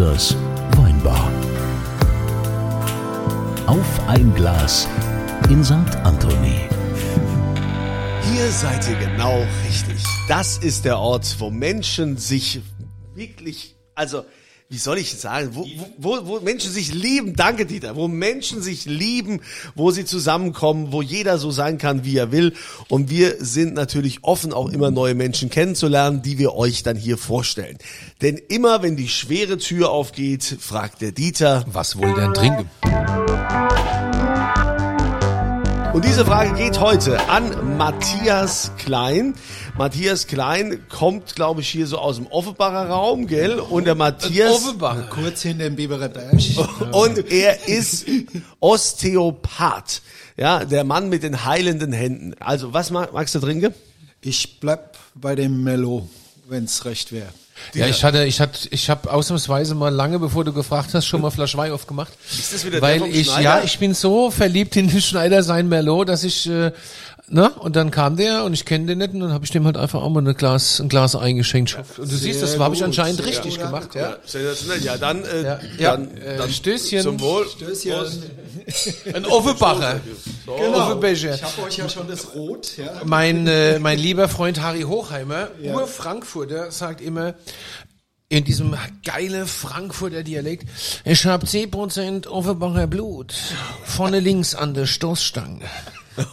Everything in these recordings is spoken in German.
Dieters Weinbar. Auf ein Glas in St. Anthony. Hier seid ihr genau richtig. Das ist der Ort, wo Menschen sich wirklich, also wie soll ich sagen, wo, wo, wo Menschen sich lieben, danke Dieter, wo Menschen sich lieben, wo sie zusammenkommen, wo jeder so sein kann, wie er will. Und wir sind natürlich offen, auch immer neue Menschen kennenzulernen, die wir euch dann hier vorstellen. Denn immer, wenn die schwere Tür aufgeht, fragt der Dieter, Was wohl denn trinken? Und diese Frage geht heute an Matthias Klein. Matthias Klein kommt, glaube ich, hier so aus dem Offenbacher Raum, gell? Und der Matthias. Offenbach. Kurz hinter dem Biberer Berg. Und er ist Osteopath. Ja, der Mann mit den heilenden Händen. Also, was mag, magst du trinken? Ich bleib bei dem Mello, wenn's recht wäre. Ja, ich hatte, ich hatte, ich habe ausnahmsweise mal lange, bevor du gefragt hast, schon mal Flasch Wein aufgemacht. Ist das wieder der Weil vom ich, Schneider? ja, ich bin so verliebt in den Schneider sein Merlot, dass ich, äh, ne, und dann kam der und ich kenne den nicht und dann habe ich dem halt einfach auch mal ein Glas, ein Glas eingeschenkt. Und du siehst, das habe ich anscheinend richtig gut gemacht, ja. Sensationell. Ja, dann, äh, Ja, ja, dann, äh, dann Stößchen. Zum Wohl. Stößchen. Ein Offenbacher. Genau. Offenbecher. Ich habe euch ja schon das Rot. Ja. Mein, äh, mein lieber Freund Harry Hochheimer, Ur-Frankfurter, sagt immer, in diesem geile Frankfurter Dialekt, ich hab 10% Offenbacher Blut, vorne links an der Stoßstange.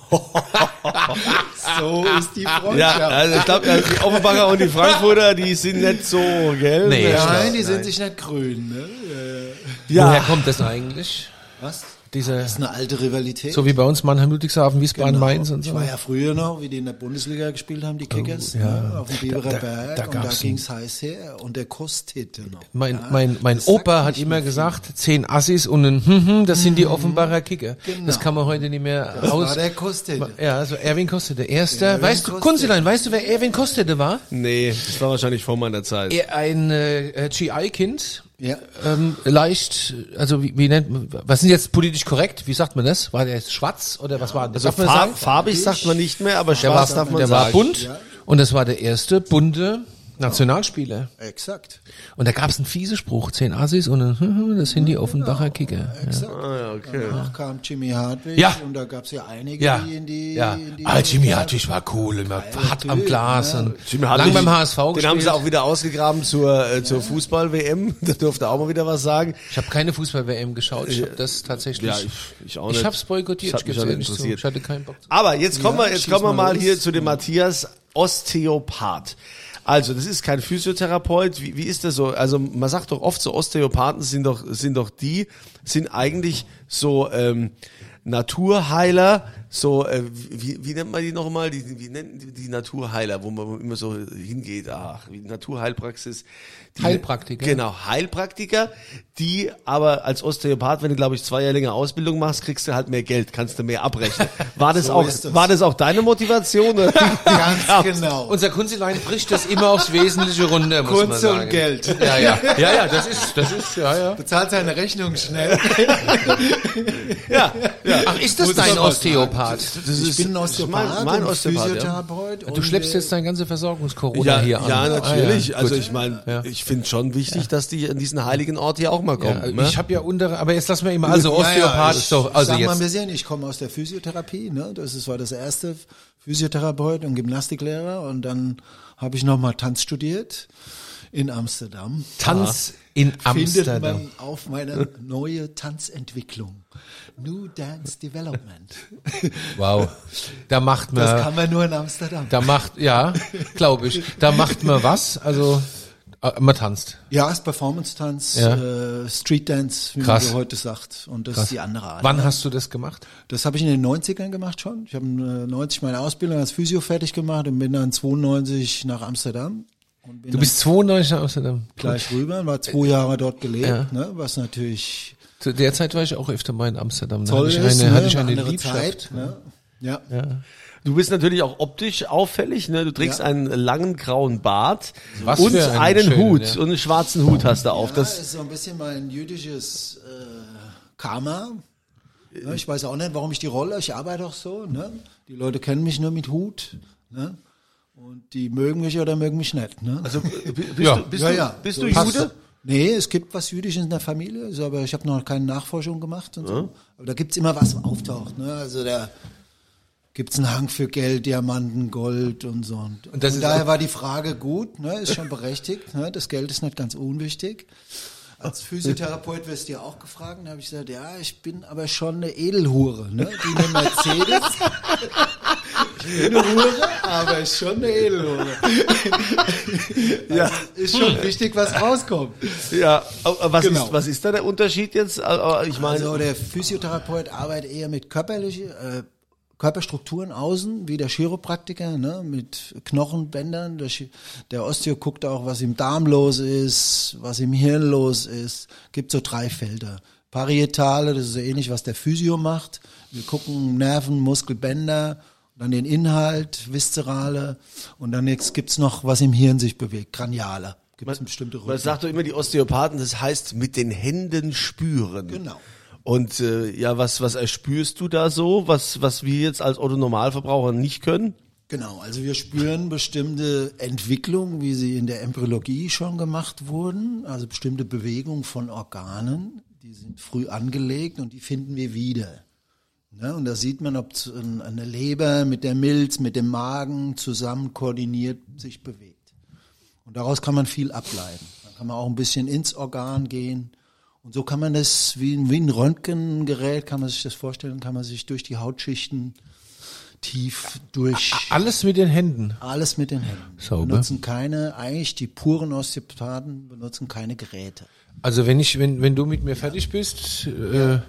So ist die Freundschaft. Ja, also ich glaube, die Offenbacher und die Frankfurter, die sind nicht so, gell? Nee. Nein, die sind sich nicht grün. Ne? Woher kommt das eigentlich? Was? Diese, Das ist eine alte Rivalität. so wie bei uns Mannheim, Ludwigshafen, Wiesbaden, Genau. Mainz und Ich so. war ja früher noch, wie die in der Bundesliga gespielt haben, die Kickers, Oh, ja. ne, auf dem Biberer Da- da- Berg. da und da ging's heiß her. Und der kostete noch. Mein, ja. mein, mein Opa hat immer gesagt, zehn Assis und ein hm, hm, das sind die Offenbacher Kicker. Genau. Das kann man heute nicht mehr Das aus. war der Kostete. Ja, also Erwin Kostede. Erster, Erwin weißt du, Kostede. Kunzilein, weißt du, wer Erwin Kostede war? Nee, das war wahrscheinlich vor meiner Zeit. Er, ein äh, GI-Kind. Ja. Ähm, leicht, also wie, wie nennt man, was sind jetzt politisch korrekt? Wie sagt man das? War der schwarz oder was war das? Also farb, farbig sagt man nicht mehr, aber Der schwarz war, darf man der sagen. war bunt und das war der erste bunte Nationalspieler. Exakt. Und da gab es einen fiese Spruch, zehn Assis und ein, hm, hm, das sind die Offenbacher Kicker. Ja. Exakt. Ah, ja, okay. Danach kam Jimmy Hartwig Ja. und da gab's ja einige, Ja, die in die, ja. in die Ah, Jimmy Hartwig war cool, immer hart am Glas ja. und Jimmy lang Hartwig, beim HSV Den haben sie gespielt. auch wieder ausgegraben zur, äh, zur Fußball-WM. Da durfte auch mal wieder was sagen. Ich habe keine Fußball-WM geschaut, ich habe das tatsächlich. Ja, ich, ich auch ich nicht. hab's boykottiert, ich hat mich nicht interessiert. Ich hatte keinen Bock. zu. Aber jetzt kommen wir, jetzt kommen wir mal mal los. hier zu dem Matthias Osteopath. Also, das ist kein Physiotherapeut. Wie, wie ist das so? Also, man sagt doch oft so, Osteopathen sind doch, sind doch die, sind eigentlich so, ähm, Naturheiler, so, äh, wie, wie nennt man die nochmal? Die, wie nennen die, die Naturheiler, wo man immer so hingeht? Ach, wie Naturheilpraxis. Die, Heilpraktiker. Genau, Heilpraktiker, die aber als Osteopath, wenn du, glaube ich, zwei Jahre länger Ausbildung machst, kriegst du halt mehr Geld, kannst du mehr abrechnen. War das So auch, das. war das auch deine Motivation? Ganz genau. Unser Kunzilein bricht das immer aufs Wesentliche runter, muss man Kunze sagen. und Geld. Ja, ja, ja, ja, das ist, das ist, ja, ja. Bezahlt seine Rechnung schnell. ja, ja. Ach, ist das Muss dein mal Osteopath? Das Ich bin ein Osteopath, mein, Osteopath, ja. Physiotherapeut. Du und, schleppst äh, jetzt deine ganze Versorgungs-Corona Ja, hier an. ja, natürlich. Ah, ja, also ich meine, Ja. ich finde schon wichtig, dass die an diesen heiligen Ort hier auch mal kommen. Ja, ne? ich habe ja untere, aber jetzt lassen wir immer, also Ja, ja, Osteopath, ich, so, also sag mal ein jetzt. bisschen, ich komme aus der Physiotherapie, ne? Das ist, war das erste Physiotherapeut und Gymnastiklehrer und dann habe ich nochmal Tanz studiert in Amsterdam. Tanz in Findet Amsterdam. man auf meiner neue Tanzentwicklung. New Dance Development. Wow. Da macht man, Das kann man nur in Amsterdam. da macht, ja, glaube ich, da macht man was, also, äh, man tanzt. Ja, ist Performance-Tanz, Ja. äh, Street Dance, wie Krass. man so heute sagt. Und das ist die andere Art. Wann hast du das gemacht? Das habe ich in den 90ern gemacht schon. Ich habe äh, 90 meine Ausbildung als Physio fertig gemacht und bin dann 92 nach Amsterdam. Und bin Du bist 92 nach Amsterdam. gleich rüber, war zwei Jahre dort gelebt, Ja. ne, was natürlich Zu der Zeit war ich auch öfter mal in Amsterdam. Da toll hatte ich ist, eine, ne, hatte ich eine andere Liebschaft. Zeit. Ne? Ja. Du bist natürlich auch optisch auffällig, ne? Du trägst Ja. einen langen grauen Bart Was und einen einen schönen, Hut ja. und einen schwarzen Hut hast du auf. Ja, Das ist so ein bisschen mein jüdisches äh, Karma. Ne, ich weiß auch nicht, warum ich die Rolle, ich arbeite auch so. Ne? Die Leute kennen mich nur mit Hut. Ne? Und die mögen mich oder mögen mich nicht. Ne? also bist Ja. du bist Ja, du, ja. bist So du es. Jude? Nee, es gibt was Jüdisches in der Familie, also, aber ich habe noch keine Nachforschung gemacht und so. Aber da gibt's immer was, was auftaucht. Ne? Also da gibt's einen Hang für Geld, Diamanten, Gold und so. Und, Und ist daher war die Frage gut, ne? ist schon berechtigt. Ne? Das Geld ist nicht ganz unwichtig. Als Physiotherapeut wirst du ja auch gefragt, da habe ich gesagt, ja, ich bin aber schon eine Edelhure, ne? Die eine Mercedes. Ich bin eine Hure, aber schon eine Edelhure. Ja. Ist schon wichtig, was rauskommt. Ja, aber was, Genau. ist, was ist da der Unterschied jetzt? Also, Ich meine, Also der Physiotherapeut arbeitet eher mit körperlichen äh, Körperstrukturen außen, wie der Chiropraktiker, ne, mit Knochenbändern. Der, der Osteo guckt auch, was im Darm los ist, was im Hirn los ist. Gibt so drei Felder. Parietale, das ist so ähnlich, was der Physio macht. Wir gucken Nerven, Muskelbänder, dann den Inhalt, Viszerale und dann jetzt gibt's noch, was im Hirn sich bewegt, Kraniale. Gibt's eine bestimmte man Rhythmen. sagt doch immer die Osteopathen, das heißt mit den Händen spüren. Genau. Und äh, ja, was, was erspürst du da so, was, was wir jetzt als Otto-Normalverbraucher nicht können? Genau, also wir spüren bestimmte Entwicklungen, wie sie in der Embryologie schon gemacht wurden, also bestimmte Bewegungen von Organen, die sind früh angelegt und die finden wir wieder. Ne? Und da sieht man, ob eine Leber mit der Milz, mit dem Magen zusammen koordiniert sich bewegt. Und daraus kann man viel ableiten. Dann kann man auch ein bisschen ins Organ gehen. Und so kann man das, wie, ein- wie ein Röntgengerät, kann man sich das vorstellen, kann man sich durch die Hautschichten tief durch Alles mit den Händen. alles mit den Händen. Sauber. Benutzen keine, eigentlich die puren Osteopathen benutzen keine Geräte. Also wenn ich, wenn, wenn du mit mir fertig bist, äh,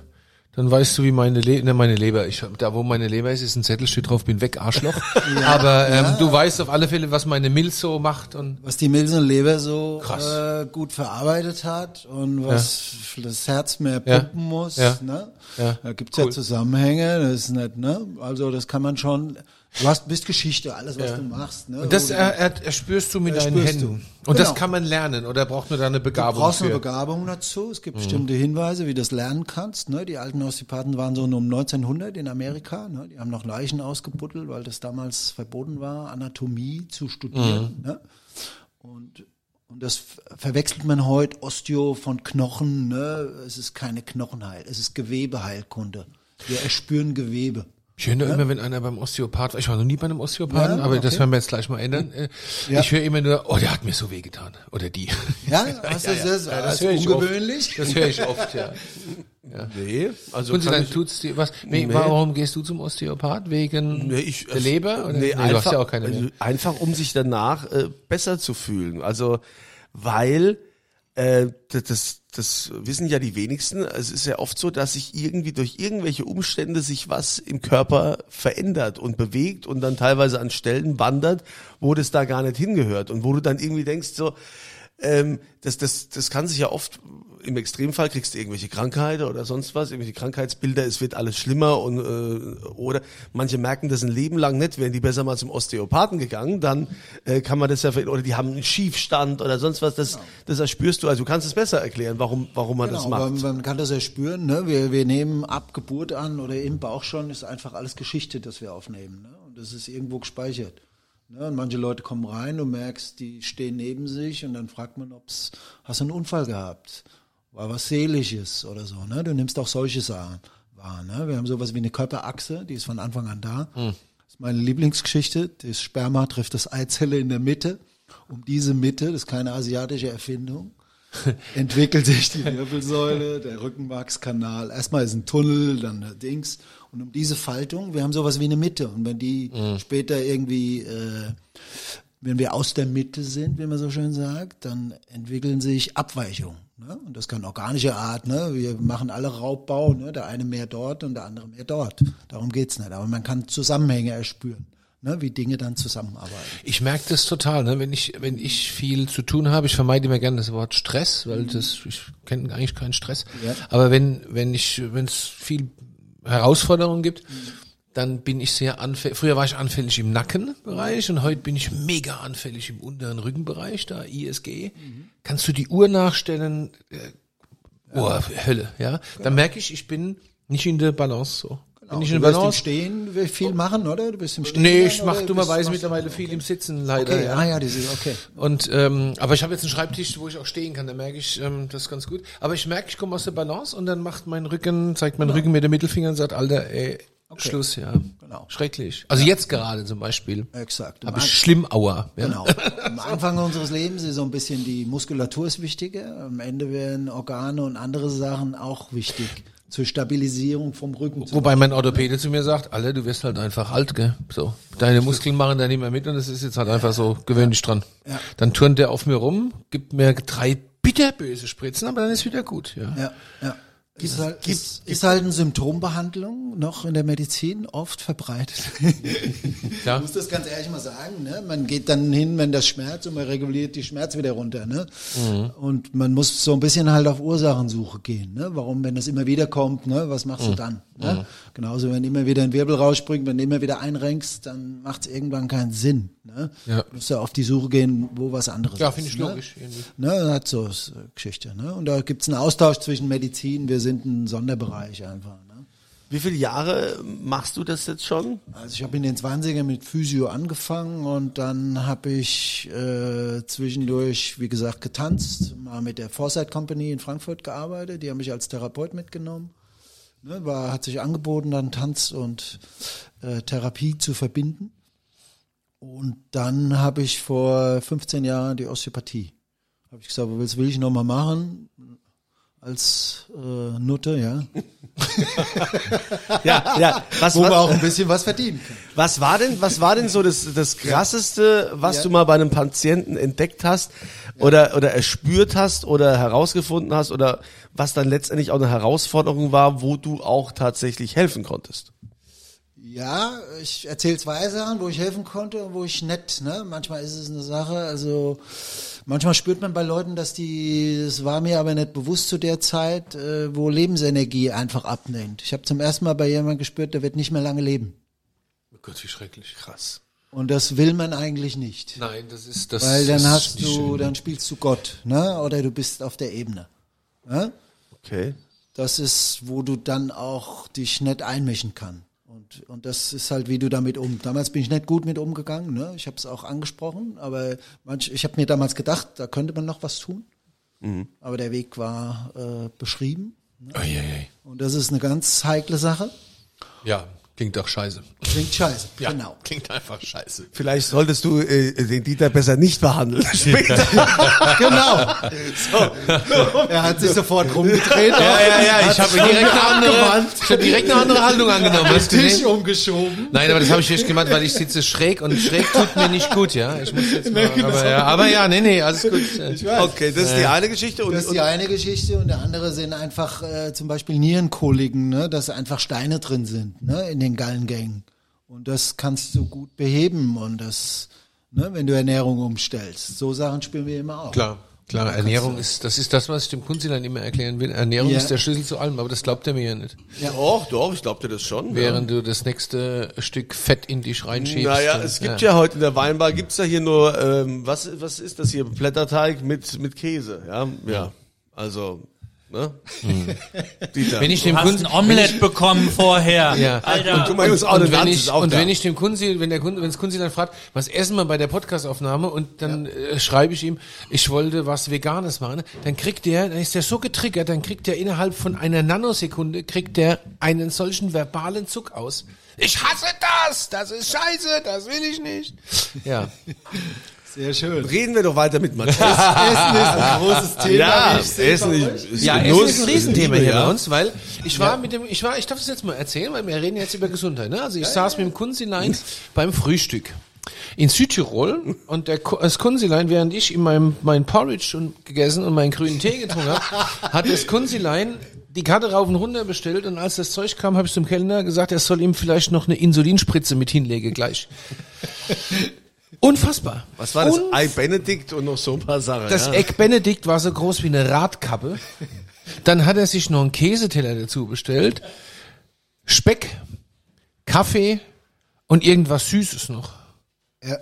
dann weißt du, wie meine Leber, ne, meine Leber, ich da wo meine Leber ist, ist ein Zettel, steht drauf, bin weg, Arschloch. Aber ähm, du weißt auf alle Fälle, was meine Milz so macht und Was die Milzenleber so Krass. äh, gut verarbeitet hat und was das Herz mehr Ja. pumpen muss. Ja. Ne? Ja. Da gibt's Cool. ja Zusammenhänge, das ist nicht, ne? Also das kann man schon, du hast, bist Geschichte, alles was du machst. Ne? Und das du- er, er, erspürst du mit deinen Erspürst du. Händen. Und das Genau. kann man lernen oder braucht man da eine Du Begabung brauchst eine für? Begabung dazu. Es gibt Mhm. bestimmte Hinweise, wie du das lernen kannst. Ne? Die alten Osteopathen waren so um 1900 in Amerika. Ne? Die haben noch Leichen ausgebuddelt, weil das damals verboten war, Anatomie zu studieren. Mhm. Ne? Und, und das ver- verwechselt man heute Osteo von Knochen. Ne? Es ist keine Knochenheil, es ist Gewebeheilkunde. Wir erspüren Gewebe. Ich höre nur immer, wenn einer beim Osteopath war. Ich war noch nie bei einem Osteopathen, Ja, aber das okay. werden wir jetzt gleich mal ändern. Äh, Ja. Ich höre immer nur, oh, der hat mir so wehgetan. Oder die. Ja, hast du das? Ja, das höre ist ich ungewöhnlich. Oft. Das höre ich oft, ja. Nee, also Und dann tut's dir was? Nee, Warum gehst du zum Osteopath? Wegen Nee, ich, der Leber? Oder? Nee, du einfach, hast ja auch keine also mehr. einfach um sich danach äh, besser zu fühlen. Also, weil äh, das, das, wissen ja die wenigsten. Es ist ja oft so, dass sich irgendwie durch irgendwelche Umstände sich was im Körper verändert und bewegt und dann teilweise an Stellen wandert, wo das da gar nicht hingehört und wo du dann irgendwie denkst so, ähm, das, das, das kann sich ja oft, im Extremfall kriegst du irgendwelche Krankheiten oder sonst was, irgendwelche Krankheitsbilder, es wird alles schlimmer und äh, oder manche merken das ein Leben lang nicht, wären die besser mal zum Osteopathen gegangen, dann äh, kann man das ja oder die haben einen Schiefstand oder sonst was, das, das erspürst du, also du kannst es besser erklären, warum, warum man das Genau, macht. man, man kann das ja spüren. Ne? Wir, wir nehmen ab Geburt an oder im Bauch schon, ist einfach alles Geschichte, das wir aufnehmen. Ne? Und das ist irgendwo gespeichert. Ne? Und manche Leute kommen rein, du merkst, die stehen neben sich und dann fragt man, ob's, hast du einen Unfall gehabt? War was Seelisches oder so. Ne? Du nimmst auch solche Sachen wahr. Ne? Wir haben sowas wie eine Körperachse, die ist von Anfang an da. Das ist meine Lieblingsgeschichte. Das Sperma trifft das Eizelle in der Mitte. Um diese Mitte, das ist keine asiatische Erfindung, entwickelt sich die Wirbelsäule, der Rückenmarkskanal. Erstmal ist ein Tunnel, dann der Dings. Und um diese Faltung, wir haben sowas wie eine Mitte. Und wenn die später irgendwie, äh, wenn wir aus der Mitte sind, wie man so schön sagt, dann entwickeln sich Abweichungen. Ne? Und das kann organische Art. Ne? Wir machen alle Raubbau, ne? der eine mehr dort und der andere mehr dort. Darum geht's nicht. Aber man kann Zusammenhänge erspüren, ne? wie Dinge dann zusammenarbeiten. Ich merke das total, ne? wenn ich wenn ich viel zu tun habe, ich vermeide immer gerne das Wort Stress, weil das ich kenne eigentlich keinen Stress. Ja. Aber wenn wenn ich wenn es viel Herausforderungen gibt, dann bin ich sehr anfällig. Früher war ich anfällig im Nackenbereich und heute bin ich mega anfällig im unteren Rückenbereich, da ISG. Kannst du die Uhr nachstellen? Oh, Hölle, ja. Dann merke ich, ich bin nicht in der Balance so. Bin ich du wirst im? Stehen viel machen, oder? Du bist im Stehen. Nee, ich mache dummerweise mittlerweile viel im Sitzen, leider. Okay, ja. ah ja, das ist okay. Und ähm, aber ich habe jetzt einen Schreibtisch, wo ich auch stehen kann. Da merke ich, ähm, das ist ganz gut. Aber ich merke, ich komme aus der Balance und dann macht mein Rücken, zeigt mein Rücken mit dem Mittelfinger und sagt, Alter, ey, Schluss, ja. Genau. Schrecklich. Also jetzt gerade zum Beispiel. Exakt. Habe ich schlimm Aua. Ja. Genau. Am Anfang unseres Lebens ist so ein bisschen die Muskulatur ist wichtiger. Am Ende werden Organe und andere Sachen auch wichtig. Zur Stabilisierung vom Rücken. Wobei mein Orthopäde zu mir sagt, Alter, du wirst halt einfach alt, gell? So. Deine Muskeln machen da nicht mehr mit und es ist jetzt halt einfach so, gewöhn dich dran. Ja. Dann turnt der auf mir rum, gibt mir drei bitterböse Spritzen, aber dann ist wieder gut, ja. Ja, ja. Ist halt, ist, ist halt eine Symptombehandlung noch in der Medizin oft verbreitet. Ja. Ich muss das ganz ehrlich mal sagen. Ne? Man geht dann hin, wenn das Schmerz und man reguliert die Schmerz wieder runter. Ne? Und man muss so ein bisschen halt auf Ursachensuche gehen. Ne? Warum, wenn das immer wieder kommt, ne? was machst du dann? Ne? Genauso, wenn immer wieder ein Wirbel rausspringt, wenn du immer wieder einrenkst, dann macht es irgendwann keinen Sinn. Ne? Ja. Du musst ja auf die Suche gehen, wo was anderes Ja, ist, finde ich ne? logisch. irgendwie. Ne, hat so Geschichte. Ne? Und da gibt's einen Austausch zwischen Medizin, wir sind ein Sonderbereich einfach. Ne? Wie viele Jahre machst du das jetzt schon? Also ich habe in den 20er mit Physio angefangen und dann habe ich äh, zwischendurch, wie gesagt, getanzt, mal mit der Foresight Company in Frankfurt gearbeitet, die haben mich als Therapeut mitgenommen. Ne, war, hat sich angeboten, dann Tanz und äh, Therapie zu verbinden. Und dann habe ich vor 15 Jahren die Osteopathie. Habe ich gesagt, was will ich nochmal machen? Als äh, Nutte, ja. Ja, ja. Was, Wo wir was, auch ein bisschen was verdienen können. was war denn, was war denn so das, das krasseste, was Ja. du mal bei einem Patienten entdeckt hast oder, oder erspürt hast oder herausgefunden hast oder was dann letztendlich auch eine Herausforderung war, wo du auch tatsächlich helfen konntest? Ja, ich erzähle zwei Sachen, wo ich helfen konnte und wo ich nett, ne? Manchmal ist es eine Sache, also manchmal spürt man bei Leuten, dass die, das war mir aber nicht bewusst zu der Zeit, äh, wo Lebensenergie einfach abnimmt. Ich habe zum ersten Mal bei jemandem gespürt, der wird nicht mehr lange leben. Oh Gott, wie schrecklich. Krass. Und das will man eigentlich nicht. Nein, das ist das. Weil dann ist hast du, schön. dann spielst du Gott, ne? Oder du bist auf der Ebene. Ne? Okay. Das ist, wo du dann auch dich nicht einmischen kann. Und, und das ist halt, wie du damit um. Damals bin ich nicht gut mit umgegangen, ne? Ich habe es auch angesprochen, aber manch, ich habe mir damals gedacht, da könnte man noch was tun. Aber der Weg war äh, beschrieben. Eieiei. Und das ist eine ganz heikle Sache. Ja, klingt doch scheiße. Klingt scheiße. Ja, Genau. Klingt einfach scheiße. Vielleicht solltest du äh, den Dieter besser nicht behandeln. Später. Genau. Er hat sich sofort rumgedreht. Ja, ja, ja, ich habe direkt eine andere, ich habe direkt eine andere Haltung angenommen. Hast Tisch gesehen? umgeschoben. Nein, aber das habe ich nicht gemacht, weil ich sitze schräg und schräg tut mir nicht gut, ja. Ich muss jetzt mal, aber, ja, aber ja, nee, nee, alles gut. Okay, das ist die eine Geschichte. Und, Das ist die eine Geschichte und der andere sind einfach äh, zum Beispiel Nierenkoliken, ne, dass einfach Steine drin sind, ne, in den Gallengängen. Und das kannst du gut beheben und das, ne, wenn du Ernährung umstellst. So Sachen spielen wir immer auch. Klar, klar, Ernährung ist, das ist das, was ich dem Kunzilein immer erklären will. Ernährung Ja. ist der Schlüssel zu allem, aber das glaubt er mir ja nicht. Doch, doch, ich glaube dir das schon. Während du das nächste Stück Fett in dich reinschiebst. Naja, und- es gibt ja. heute in der Weinbar, gibt's ja hier nur, ähm, was, was ist das hier? Blätterteig mit, mit Käse, ja? Ja. Also, ne? Dieter. Wenn ich dem Du Kunzi, ein Omelett bekommen vorher. Ja. Alter. du meinst auch und eine wenn ich, und wenn ich dem Kunzi, wenn der Kunzi, wenn das Kunzi dann fragt, was essen wir bei der Podcastaufnahme und dann äh, schreibe ich ihm, ich wollte was Veganes machen, dann kriegt der, dann ist der so getriggert, dann kriegt der innerhalb von einer Nanosekunde, kriegt der einen solchen verbalen Zuck aus. Ich hasse das! Das ist scheiße, das will ich nicht. Ja. Sehr schön. Reden wir doch weiter mit Matthias. Essen ist ein großes Thema. ja, Essen ist, Ja, Genuss, Essen ist ein Riesenthema hier ja. bei uns, weil ich war mit dem, ich war, ich darf das jetzt mal erzählen, weil wir reden jetzt über Gesundheit. Ne? Also ich saß mit dem Kunzilein beim Frühstück in Südtirol und der, das Kunzilein, während ich in meinem mein Porridge und gegessen und meinen grünen Tee getrunken habe, hat das Kunzilein die Karte rauf und runter bestellt und als das Zeug kam, habe ich zum Kellner gesagt, er soll ihm vielleicht noch eine Insulinspritze mit hinlegen gleich. Unfassbar. Was war das? Unf- Ei Benedikt und noch so ein paar Sachen. das ja. Egg Benedikt war so groß wie eine Radkappe. Dann hat er sich noch einen Käseteller dazu bestellt. Speck, Kaffee und irgendwas Süßes noch. Ja.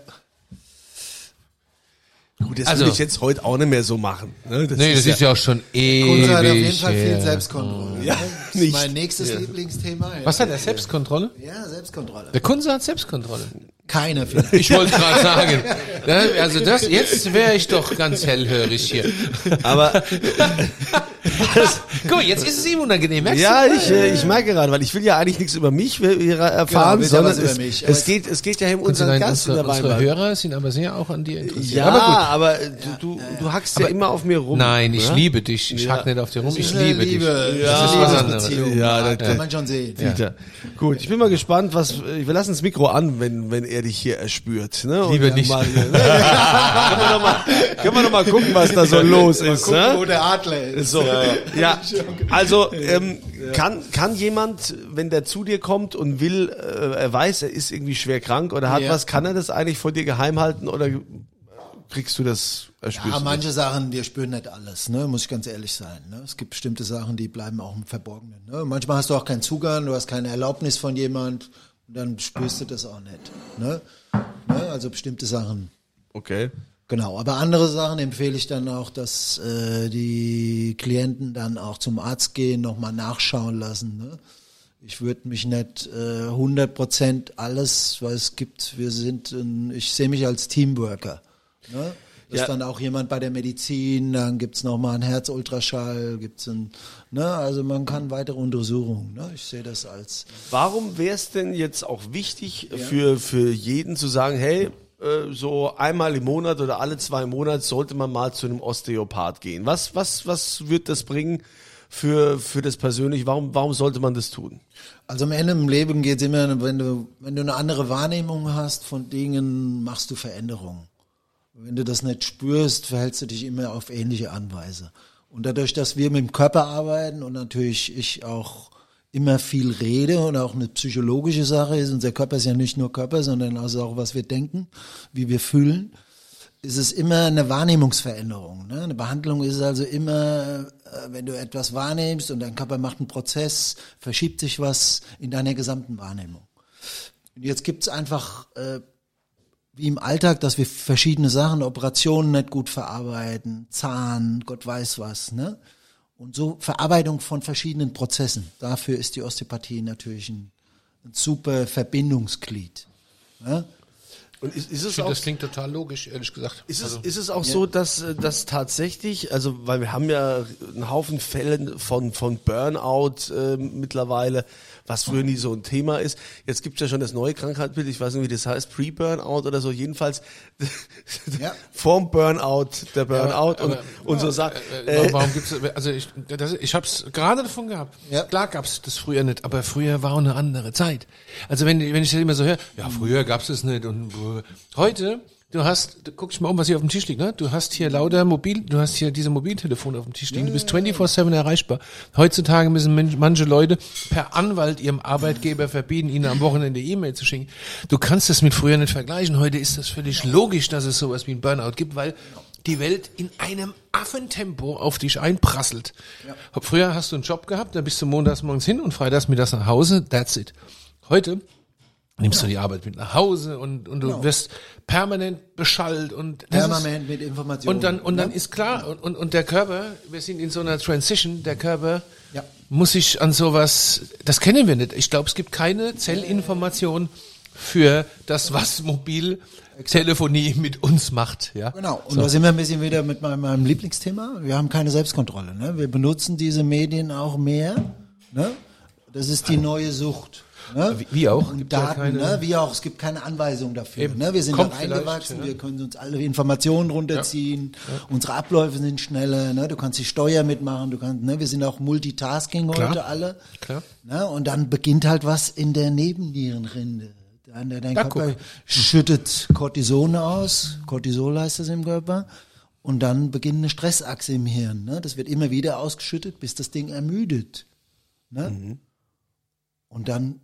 Gut, das Also- würde ich jetzt heute auch nicht mehr so machen. Ne? Nee, das ist ja auch schon Kunze hat auf jeden ewig Fall viel. Selbstkontrolle. Ja, ne? Nicht. mein nächstes Lieblingsthema. Ja. Was hat er? Selbstkontrolle? Ja, Selbstkontrolle. Der Kunze hat Selbstkontrolle. Keine vielleicht. Ich wollte gerade sagen. Ja, Also das, jetzt wäre ich doch ganz hellhörig hier. Aber Guck, jetzt ist es ihm unangenehm, merkst ja, du? ich, äh, ich merke gerade, weil ich will ja eigentlich nichts über mich äh, erfahren, Genau, sondern es, mich, aber es geht, es geht ja um Unsere, unseren Gast in unsere, der unsere. Hörer sind aber sehr auch an dir interessiert. Ja, aber gut. aber, äh, du, du, du hackst ja immer auf mir rum. Nein, ich ja? liebe dich. Ich Ja. hack nicht auf dir rum, ich liebe Liebe, dich. Ja. Das ist was anderes. Liebesbeziehung. Ja, Ja, das- kann man schon sehen. Dieter. Gut, ich bin mal gespannt, was wir lassen das Mikro an, wenn wenn er dich hier erspürt. Ne? Und Lieber nicht. Mal, ne? können, wir noch mal, können wir noch mal gucken, was da so los ist. Gucken, ne? wo der Adler ist. So, ja. Also ähm, kann kann jemand, wenn der zu dir kommt und will, äh, er weiß, er ist irgendwie schwer krank oder hat Ja. was, kann er das eigentlich vor dir geheim halten oder kriegst du das? Erspürst Ja, manche Sachen, wir spüren nicht alles, ne? muss ich ganz ehrlich sein. Ne? Es gibt bestimmte Sachen, die bleiben auch im Verborgenen. Ne? Manchmal hast du auch keinen Zugang, du hast keine Erlaubnis von jemand und dann spürst du das auch nicht. Ne? Ne? Also bestimmte Sachen. Okay. Genau, aber andere Sachen empfehle ich dann auch, dass äh, die Klienten dann auch zum Arzt gehen, nochmal nachschauen lassen. Ne? Ich würde mich nicht äh, 100 Prozent alles, weil es gibt, wir sind, ein, ich sehe mich als Teamworker. Ne? Das Ja. ist dann auch jemand bei der Medizin, dann gibt's noch nochmal einen Herzultraschall, gibt's ein, ne, also man kann weitere Untersuchungen. Ne? Ich sehe das als Warum wäre es denn jetzt auch wichtig für, für jeden zu sagen, hey, äh, so einmal im Monat oder alle zwei Monate sollte man mal zu einem Osteopath gehen? Was, was, was wird das bringen für, für das persönlich? Warum, warum sollte man das tun? Also am Ende im Leben geht es immer, wenn du, wenn du eine andere Wahrnehmung hast von Dingen, machst du Veränderungen. Wenn du das nicht spürst, verhältst du dich immer auf ähnliche Anweise. Und dadurch, dass wir mit dem Körper arbeiten und natürlich ich auch immer viel rede und auch eine psychologische Sache ist, unser Körper ist ja nicht nur Körper, sondern also auch, was wir denken, wie wir fühlen, ist es immer eine Wahrnehmungsveränderung. Ne? Eine Behandlung ist also immer, äh, wenn du etwas wahrnimmst und dein Körper macht einen Prozess, verschiebt sich was in deiner gesamten Wahrnehmung. Und jetzt gibt's einfach, äh, wie im Alltag, dass wir verschiedene Sachen, Operationen nicht gut verarbeiten, Zahn, Gott weiß was, ne? Und so Verarbeitung von verschiedenen Prozessen. Dafür ist die Osteopathie natürlich ein, ein super Verbindungsglied. Ne? Und ist, ist es Ich auch das klingt total logisch, ehrlich gesagt. Ist es, Also, ist es auch so, dass äh, dass tatsächlich, also weil wir haben ja einen Haufen Fälle von von Burnout äh, mittlerweile, was früher nie so ein Thema ist. Jetzt gibt es ja schon das neue Krankheitsbild, ich weiß nicht, wie das heißt, Pre-Burnout oder so. Jedenfalls Ja. vorm Burnout, der Burnout aber- und, aber- und so Sachen. Äh, warum gibt's, also ich, das, ich habe es gerade davon gehabt. Ja. Klar gab's das früher nicht, aber früher war auch eine andere Zeit. Also wenn, wenn ich das immer so höre, ja, früher gab's es nicht und heute, du hast, du guckst mal um, was hier auf dem Tisch liegt, ne? Du hast hier lauter Mobil, du hast hier diese Mobiltelefone auf dem Tisch liegen, du bist 24/7 erreichbar. Heutzutage müssen manche Leute per Anwalt ihrem Arbeitgeber verbieten, ihnen am Wochenende E-Mail zu schicken. Du kannst das mit früher nicht vergleichen. Heute ist das völlig logisch, dass es sowas wie ein Burnout gibt, weil die Welt in einem Affentempo auf dich einprasselt. Früher hast du einen Job gehabt, da bist du montags morgens hin und freitags mittags nach Hause, that's it. Heute nimmst du die Arbeit mit nach Hause und, und du wirst permanent beschallt und das ist, Permanent mit Informationen. und dann und dann ist klar und, und und der Körper, wir sind in so einer Transition, der Körper Ja. muss sich an sowas, das kennen wir nicht. Ich glaube, es gibt keine Zellinformation für das, was Mobiltelefonie mit uns macht. Ja, Genau, und So. da sind wir ein bisschen wieder mit meinem, meinem Lieblingsthema. Wir haben keine Selbstkontrolle. Ne? Wir benutzen diese Medien auch mehr. Ne? Das ist die neue Sucht. Ne? Wie- wie auch? Und ja Daten, keine- ne? wie auch. Es gibt keine Anweisung dafür. Eben. Ne? Wir sind da reingewachsen, ja. wir können uns alle Informationen runterziehen. Unsere Abläufe sind schneller. Ne? Du kannst die Steuer mitmachen. Du kannst, ne? Wir sind auch Multitasking Klar. heute alle. Klar. Ne? Und dann beginnt halt was in der Nebennierenrinde. Dein, dein Da Körper guck. schüttet Cortison aus, Cortisol heißt das im Körper, und dann beginnt eine Stressachse im Hirn. Ne? Das wird immer wieder ausgeschüttet, bis das Ding ermüdet. Ne? Und dann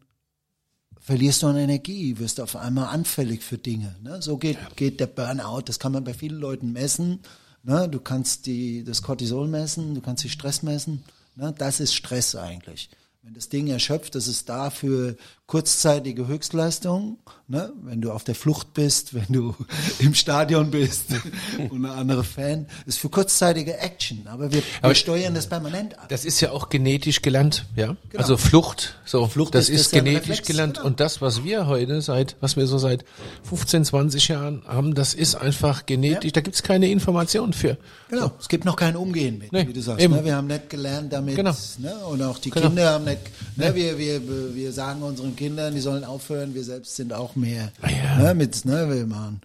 verlierst du an Energie, wirst auf einmal anfällig für Dinge. Ne? So geht, geht der Burnout, das kann man bei vielen Leuten messen. Ne? Du kannst die, das Cortisol messen, du kannst die Stress messen. Ne? Das ist Stress eigentlich. Wenn das Ding erschöpft, das ist da für kurzzeitige Höchstleistung, ne? wenn du auf der Flucht bist, wenn du im Stadion bist und eine andere Fan, ist für kurzzeitige Action, aber wir, Aber wir steuern das permanent ab. Das ist ja auch genetisch gelernt, ja. Also Flucht, so Genau. Flucht das ist- ist, ist ja genetisch Reflex, gelernt genau. und das, was wir heute seit, was wir so seit 15, 20 Jahren haben, das ist einfach genetisch. Da gibt's keine Information für. Genau, es gibt noch kein Umgehen mit, Nee, wie du sagst. Ne? Wir haben nicht gelernt damit, Genau. ne? und auch die Genau. Kinder haben nicht, ne? wir, wir, wir sagen unseren Kindern, die sollen aufhören, wir selbst sind auch mehr ja. ne? mit, ne? wir machen.